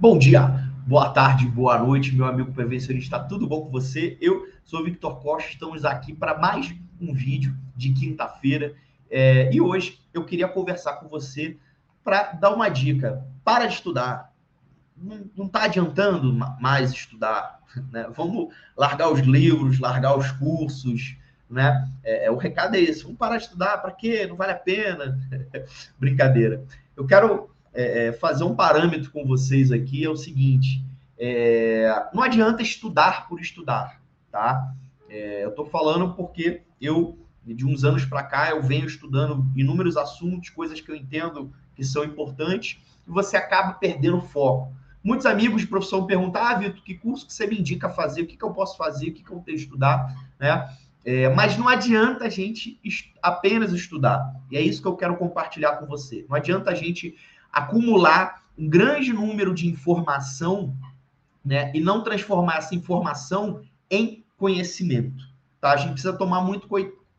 Bom dia, boa tarde, boa noite, meu amigo prevencionista. Tudo bom com você? Eu sou Victor Costa, estamos aqui para mais um vídeo de quinta-feira. É, e hoje eu queria conversar com você para dar uma dica. Para de estudar. Não está adiantando mais estudar. Né? Vamos largar os livros, largar os cursos. Né? É, é, o recado é esse. Vamos parar de estudar. Para quê? Não vale a pena. Brincadeira. Eu quero é, é, fazer um parâmetro com vocês aqui é o seguinte: é, não adianta estudar por estudar, tá? É, eu estou falando porque eu, de uns anos para cá, eu venho estudando inúmeros assuntos, coisas que eu entendo que são importantes, e você acaba perdendo foco. Muitos amigos de profissão perguntam: Ah, Vitor, que curso que você me indica fazer? O que, que eu posso fazer? O que, que eu tenho que estudar? Né? É, mas não adianta a gente apenas estudar. E é isso que eu quero compartilhar com você. Não adianta a gente acumular um grande número de informação né, e não transformar essa informação em conhecimento. Tá? A gente precisa tomar muito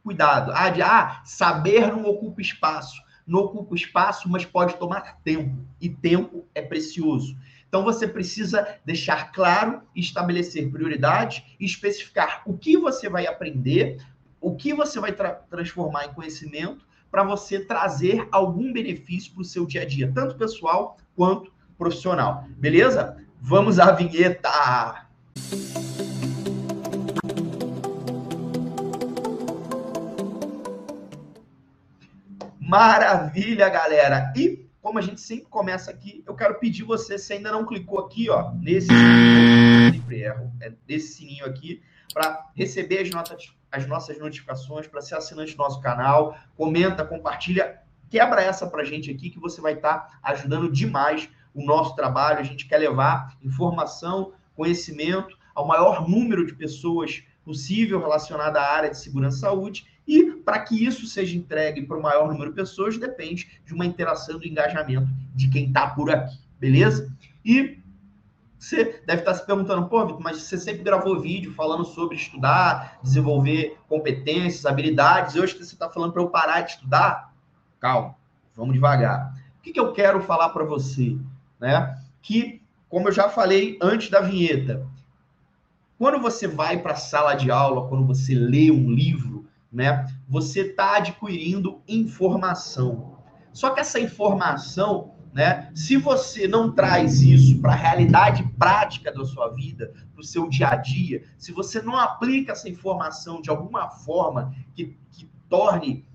cuidado. Ah, de, ah, saber não ocupa espaço. Não ocupa espaço, mas pode tomar tempo. E tempo é precioso. Então você precisa deixar claro, estabelecer prioridades e especificar o que você vai aprender, o que você vai tra transformar em conhecimento para você trazer algum benefício para o seu dia a dia, tanto pessoal quanto profissional. Beleza? Vamos à vinheta! Maravilha, galera! E como a gente sempre começa aqui, eu quero pedir você, se ainda não clicou aqui, ó, nesse sininho, sempre erro, é nesse sininho aqui, para receber as notas as nossas notificações, para ser assinante do nosso canal, comenta, compartilha, quebra essa para a gente aqui que você vai estar tá ajudando demais o nosso trabalho. A gente quer levar informação, conhecimento ao maior número de pessoas possível relacionada à área de segurança e saúde. E para que isso seja entregue para o maior número de pessoas, depende de uma interação do engajamento de quem está por aqui, beleza? E você deve estar se perguntando, pô, Vitor, mas você sempre gravou vídeo falando sobre estudar, desenvolver competências, habilidades, e hoje você está falando para eu parar de estudar? Calma, vamos devagar. O que, que eu quero falar para você? Né? Que, como eu já falei antes da vinheta, quando você vai para a sala de aula, quando você lê um livro, né, você está adquirindo informação. Só que essa informação né? Se você não traz isso para a realidade prática da sua vida, para o seu dia a dia, se você não aplica essa informação de alguma forma que, que torne,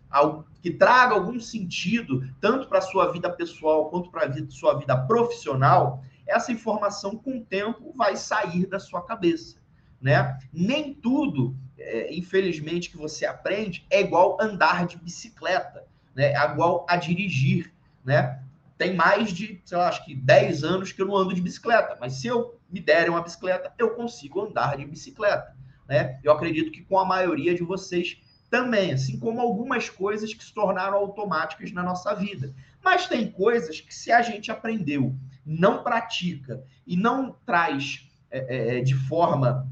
que traga algum sentido, tanto para a sua vida pessoal quanto para a sua vida profissional, essa informação, com o tempo, vai sair da sua cabeça. Né? Nem tudo, é, infelizmente, que você aprende é igual andar de bicicleta, né? é igual a dirigir. Né? Tem mais de, sei lá, acho que 10 anos que eu não ando de bicicleta, mas se eu me derem uma bicicleta, eu consigo andar de bicicleta, né? Eu acredito que com a maioria de vocês também, assim como algumas coisas que se tornaram automáticas na nossa vida. Mas tem coisas que se a gente aprendeu, não pratica e não traz é, é, é, de forma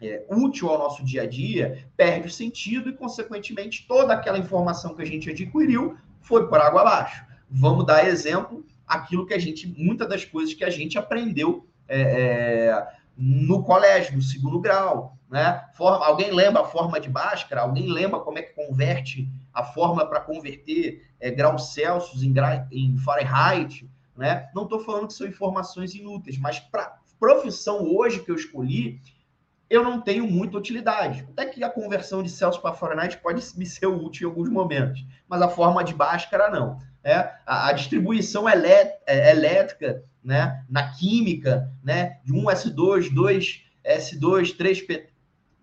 é, útil ao nosso dia a dia, perde o sentido e, consequentemente, toda aquela informação que a gente adquiriu foi por água abaixo vamos dar exemplo aquilo que a gente, muitas das coisas que a gente aprendeu é, é, no colégio, no segundo grau, né? Forma, alguém lembra a forma de Bhaskara? Alguém lembra como é que converte a forma para converter é, graus Celsius em, em Fahrenheit, né? Não estou falando que são informações inúteis, mas para profissão hoje que eu escolhi, eu não tenho muita utilidade. Até que a conversão de Celsius para Fahrenheit pode me ser útil em alguns momentos, mas a forma de Bhaskara não é, a, a distribuição elé, é, elétrica né, na química, né, de 1S2, 2S2, 3P,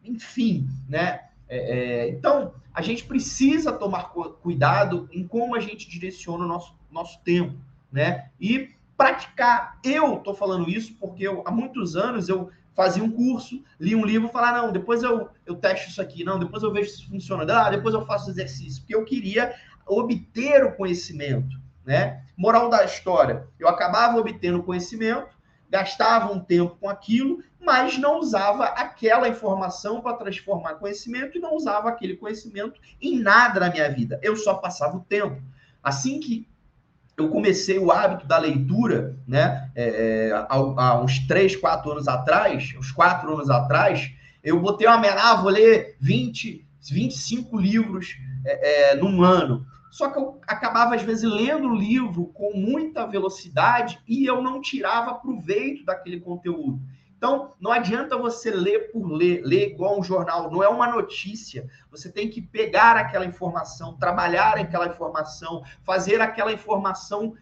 enfim, né? É, é, então, a gente precisa tomar cuidado em como a gente direciona o nosso, nosso tempo, né? E praticar. Eu estou falando isso porque eu, há muitos anos eu fazia um curso, li um livro, falar, não, depois eu, eu testo isso aqui, não, depois eu vejo se funciona, ah, depois eu faço exercício, porque eu queria obter o conhecimento, né? Moral da história, eu acabava obtendo conhecimento, gastava um tempo com aquilo, mas não usava aquela informação para transformar conhecimento e não usava aquele conhecimento em nada na minha vida. Eu só passava o tempo. Assim que eu comecei o hábito da leitura, né, é, há, há, uns 3, 4 anos atrás, uns 4 anos atrás, eu botei uma meta, ah, vou ler 20, 25 livros é, é, num ano. Só que eu acabava, às vezes, lendo o livro com muita velocidade e eu não tirava proveito daquele conteúdo. Então, não adianta você ler por ler, ler igual um jornal, não é uma notícia. Você tem que pegar aquela informação, trabalhar aquela informação, fazer aquela informação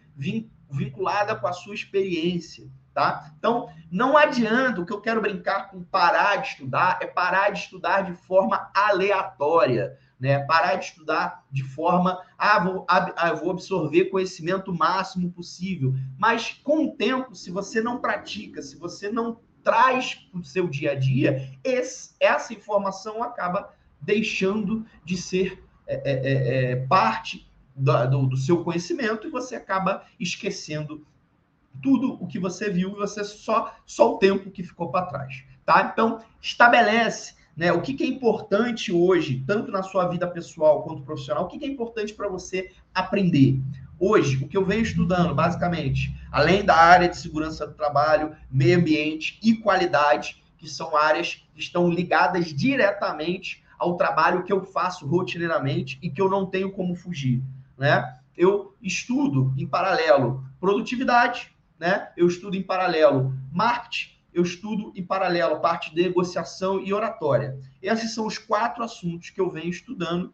vinculada com a sua experiência, tá? Então, não adianta, o que eu quero brincar com parar de estudar é parar de estudar de forma aleatória. Né? Parar de estudar de forma, ah, vou, ah, vou absorver conhecimento máximo possível. Mas com o tempo, se você não pratica, se você não traz para o seu dia a dia, esse, essa informação acaba deixando de ser é, é, é, é parte do, do, do, seu conhecimento e você acaba esquecendo tudo o que você viu e você só, só o tempo que ficou para trás. Tá? Então, estabelece né, o que, que, é importante hoje, tanto na sua vida pessoal quanto profissional, o que, que é importante para você aprender. Hoje, o que eu venho estudando, basicamente, além da área de segurança do trabalho, meio ambiente e qualidade, que são áreas que estão ligadas diretamente ao trabalho que eu faço rotineiramente e que eu não tenho como fugir, né? Eu estudo em paralelo produtividade, né? Eu estudo em paralelo marketing, eu estudo em paralelo parte de negociação e oratória. Esses são os quatro assuntos que eu venho estudando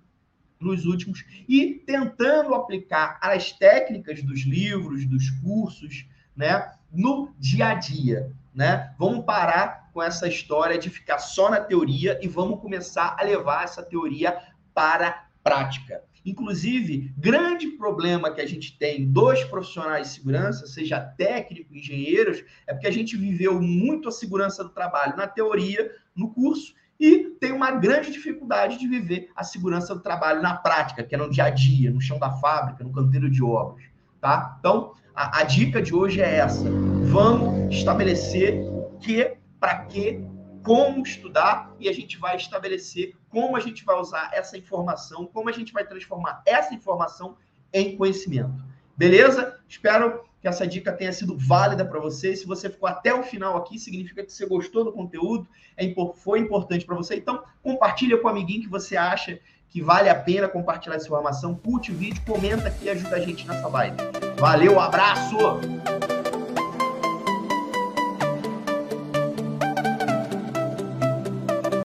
nos últimos e tentando aplicar as técnicas dos livros, dos cursos, né, no dia a dia, né? Vamos parar com essa história de ficar só na teoria e vamos começar a levar essa teoria para a prática. Inclusive, grande problema que a gente tem dos profissionais de segurança, seja técnico, engenheiros, é porque a gente viveu muito a segurança do trabalho na teoria, no curso, e tem uma grande dificuldade de viver a segurança do trabalho na prática, que é no dia a dia, no chão da fábrica, no canteiro de obras, tá? Então, a, a dica de hoje é essa. Vamos estabelecer o que, para que, como estudar e a gente vai estabelecer como a gente vai usar essa informação, como a gente vai transformar essa informação em conhecimento. Beleza? Espero que essa dica tenha sido válida para você. Se você ficou até o final aqui, significa que você gostou do conteúdo, é, foi importante para você. Então, compartilha com o amiguinho que você acha que vale a pena compartilhar essa informação. Curte o vídeo, comenta aqui e ajuda a gente nessa live. Valeu, abraço!